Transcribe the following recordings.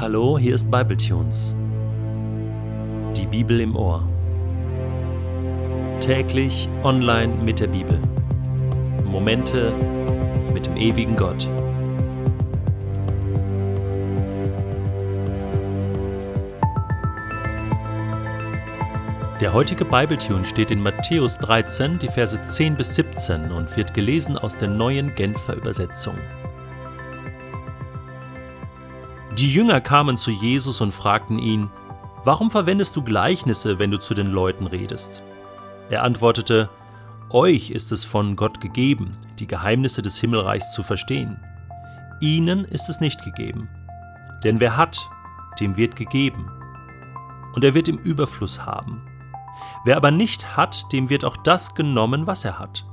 Hallo, hier ist Bibletunes. Die Bibel im Ohr. Täglich online mit der Bibel. Momente mit dem ewigen Gott. Der heutige Bibletune steht in Matthäus 13, die Verse 10 bis 17 und wird gelesen aus der neuen Genfer Übersetzung. Die Jünger kamen zu Jesus und fragten ihn, Warum verwendest du Gleichnisse, wenn du zu den Leuten redest? Er antwortete, Euch ist es von Gott gegeben, die Geheimnisse des Himmelreichs zu verstehen. Ihnen ist es nicht gegeben. Denn wer hat, dem wird gegeben. Und er wird im Überfluss haben. Wer aber nicht hat, dem wird auch das genommen, was er hat.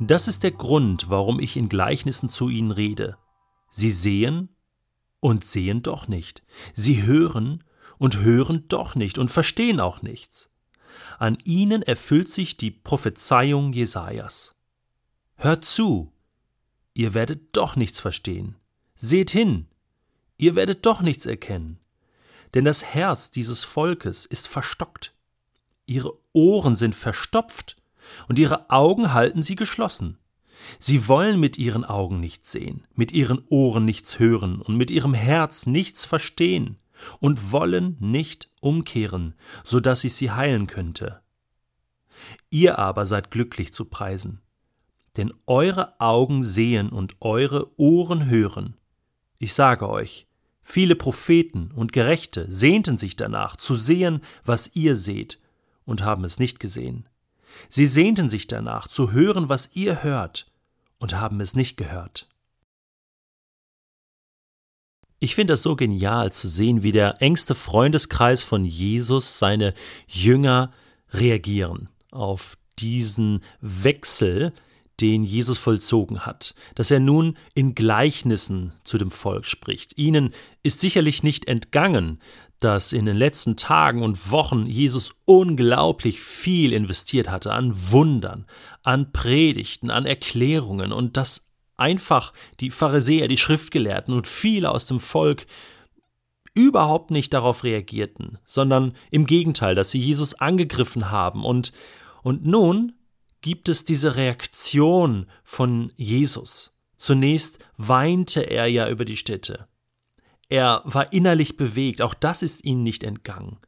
Das ist der Grund, warum ich in Gleichnissen zu ihnen rede. Sie sehen und sehen doch nicht. Sie hören und hören doch nicht und verstehen auch nichts. An ihnen erfüllt sich die Prophezeiung Jesajas. Hört zu, ihr werdet doch nichts verstehen. Seht hin, ihr werdet doch nichts erkennen. Denn das Herz dieses Volkes ist verstockt. Ihre Ohren sind verstopft und ihre Augen halten sie geschlossen. Sie wollen mit ihren Augen nichts sehen, mit ihren Ohren nichts hören und mit ihrem Herz nichts verstehen und wollen nicht umkehren, so dass ich sie heilen könnte. Ihr aber seid glücklich zu preisen, denn eure Augen sehen und eure Ohren hören. Ich sage euch, viele Propheten und Gerechte sehnten sich danach, zu sehen, was ihr seht, und haben es nicht gesehen. Sie sehnten sich danach, zu hören, was ihr hört, und haben es nicht gehört. Ich finde das so genial zu sehen, wie der engste Freundeskreis von Jesus seine Jünger reagieren auf diesen Wechsel, den Jesus vollzogen hat, dass er nun in Gleichnissen zu dem Volk spricht. Ihnen ist sicherlich nicht entgangen, dass in den letzten Tagen und Wochen Jesus unglaublich viel investiert hatte an Wundern, an Predigten, an Erklärungen und dass einfach die Pharisäer, die Schriftgelehrten und viele aus dem Volk überhaupt nicht darauf reagierten, sondern im Gegenteil, dass sie Jesus angegriffen haben und und nun gibt es diese Reaktion von Jesus. Zunächst weinte er ja über die Städte. Er war innerlich bewegt, auch das ist ihm nicht entgangen.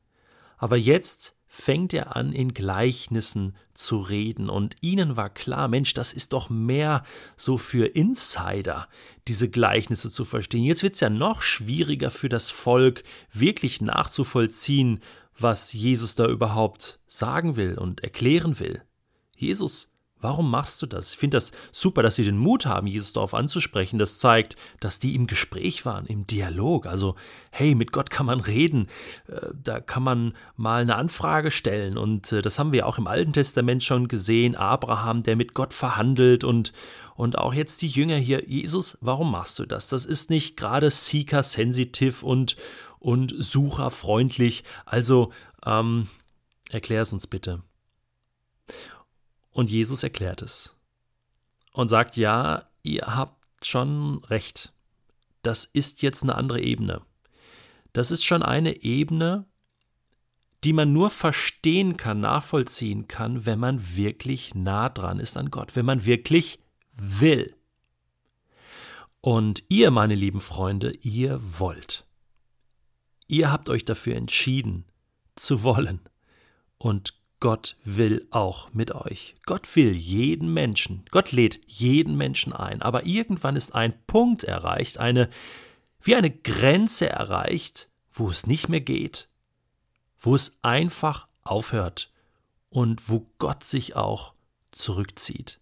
Aber jetzt fängt er an, in Gleichnissen zu reden. Und ihnen war klar, Mensch, das ist doch mehr so für Insider, diese Gleichnisse zu verstehen. Jetzt wird es ja noch schwieriger für das Volk, wirklich nachzuvollziehen, was Jesus da überhaupt sagen will und erklären will. Jesus Warum machst du das? Ich finde das super, dass sie den Mut haben, Jesus darauf anzusprechen. Das zeigt, dass die im Gespräch waren, im Dialog. Also, hey, mit Gott kann man reden. Äh, da kann man mal eine Anfrage stellen. Und äh, das haben wir auch im Alten Testament schon gesehen. Abraham, der mit Gott verhandelt und, und auch jetzt die Jünger hier. Jesus, warum machst du das? Das ist nicht gerade seeker-sensitiv und, und sucherfreundlich. Also, ähm, erklär es uns bitte. Und Jesus erklärt es und sagt, ja, ihr habt schon recht. Das ist jetzt eine andere Ebene. Das ist schon eine Ebene, die man nur verstehen kann, nachvollziehen kann, wenn man wirklich nah dran ist an Gott, wenn man wirklich will. Und ihr, meine lieben Freunde, ihr wollt. Ihr habt euch dafür entschieden, zu wollen. Und Gott will auch mit euch. Gott will jeden Menschen. Gott lädt jeden Menschen ein. Aber irgendwann ist ein Punkt erreicht, eine, wie eine Grenze erreicht, wo es nicht mehr geht, wo es einfach aufhört und wo Gott sich auch zurückzieht.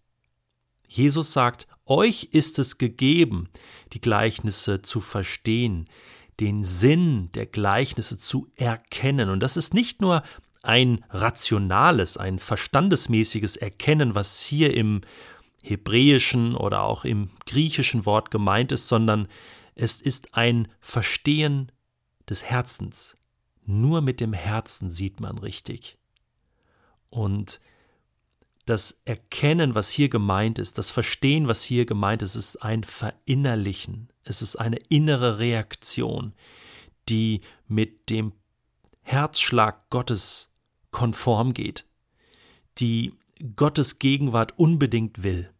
Jesus sagt, euch ist es gegeben, die Gleichnisse zu verstehen, den Sinn der Gleichnisse zu erkennen. Und das ist nicht nur ein rationales, ein verstandesmäßiges Erkennen, was hier im hebräischen oder auch im griechischen Wort gemeint ist, sondern es ist ein Verstehen des Herzens. Nur mit dem Herzen sieht man richtig. Und das Erkennen, was hier gemeint ist, das Verstehen, was hier gemeint ist, ist ein Verinnerlichen. Es ist eine innere Reaktion, die mit dem Herzschlag Gottes konform geht, die Gottes Gegenwart unbedingt will.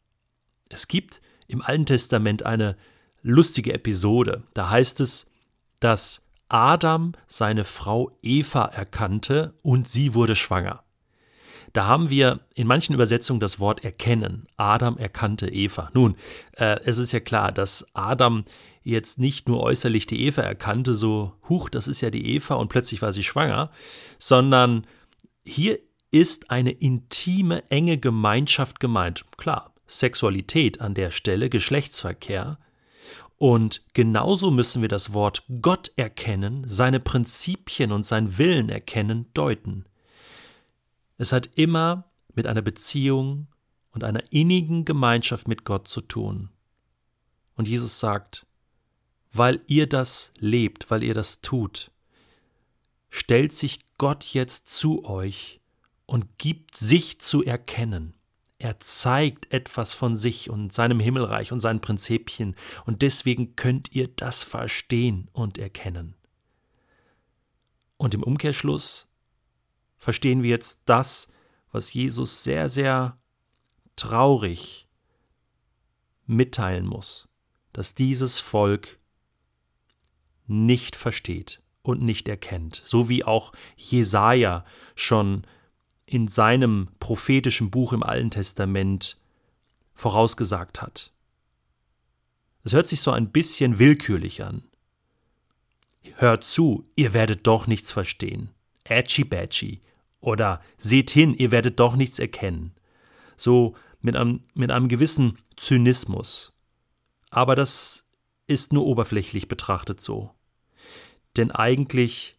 Es gibt im Alten Testament eine lustige Episode. Da heißt es, dass Adam seine Frau Eva erkannte und sie wurde schwanger. Da haben wir in manchen Übersetzungen das Wort erkennen. Adam erkannte Eva. Nun, äh, es ist ja klar, dass Adam jetzt nicht nur äußerlich die Eva erkannte, so, huch, das ist ja die Eva und plötzlich war sie schwanger, sondern hier ist eine intime, enge Gemeinschaft gemeint. Klar, Sexualität an der Stelle, Geschlechtsverkehr. Und genauso müssen wir das Wort Gott erkennen, seine Prinzipien und sein Willen erkennen, deuten. Es hat immer mit einer Beziehung und einer innigen Gemeinschaft mit Gott zu tun. Und Jesus sagt, weil ihr das lebt, weil ihr das tut, stellt sich Gott jetzt zu euch und gibt sich zu erkennen. Er zeigt etwas von sich und seinem Himmelreich und seinen Prinzipien, und deswegen könnt ihr das verstehen und erkennen. Und im Umkehrschluss verstehen wir jetzt das, was Jesus sehr, sehr traurig mitteilen muss, dass dieses Volk nicht versteht und nicht erkennt, so wie auch Jesaja schon in seinem prophetischen Buch im Alten Testament vorausgesagt hat. Es hört sich so ein bisschen willkürlich an. Hört zu, ihr werdet doch nichts verstehen. Ätschi bätschi. Oder seht hin, ihr werdet doch nichts erkennen. So mit einem, mit einem gewissen Zynismus. Aber das ist nur oberflächlich betrachtet so. Denn eigentlich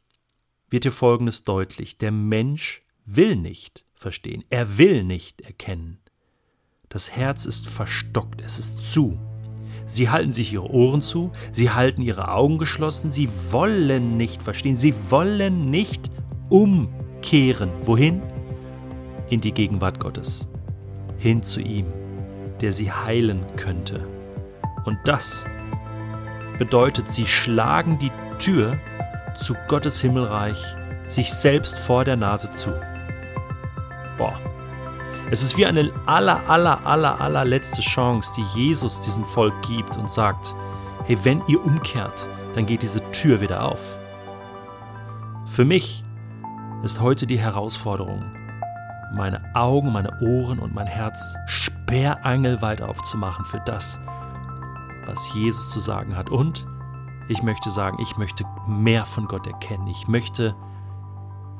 wird hier Folgendes deutlich. Der Mensch will nicht verstehen, er will nicht erkennen. Das Herz ist verstockt, es ist zu. Sie halten sich ihre Ohren zu, sie halten ihre Augen geschlossen, sie wollen nicht verstehen, sie wollen nicht umkehren. Wohin? In die Gegenwart Gottes, hin zu ihm, der sie heilen könnte. Und das bedeutet, sie schlagen die Tür zu Gottes Himmelreich sich selbst vor der Nase zu. Boah. Es ist wie eine aller, aller, aller, allerletzte Chance, die Jesus diesem Volk gibt und sagt, hey, wenn ihr umkehrt, dann geht diese Tür wieder auf. Für mich ist heute die Herausforderung, meine Augen, meine Ohren und mein Herz sperrangelweit aufzumachen für das, was Jesus zu sagen hat. Und ich möchte sagen, ich möchte mehr von Gott erkennen. Ich möchte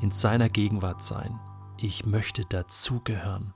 in seiner Gegenwart sein. Ich möchte dazugehören.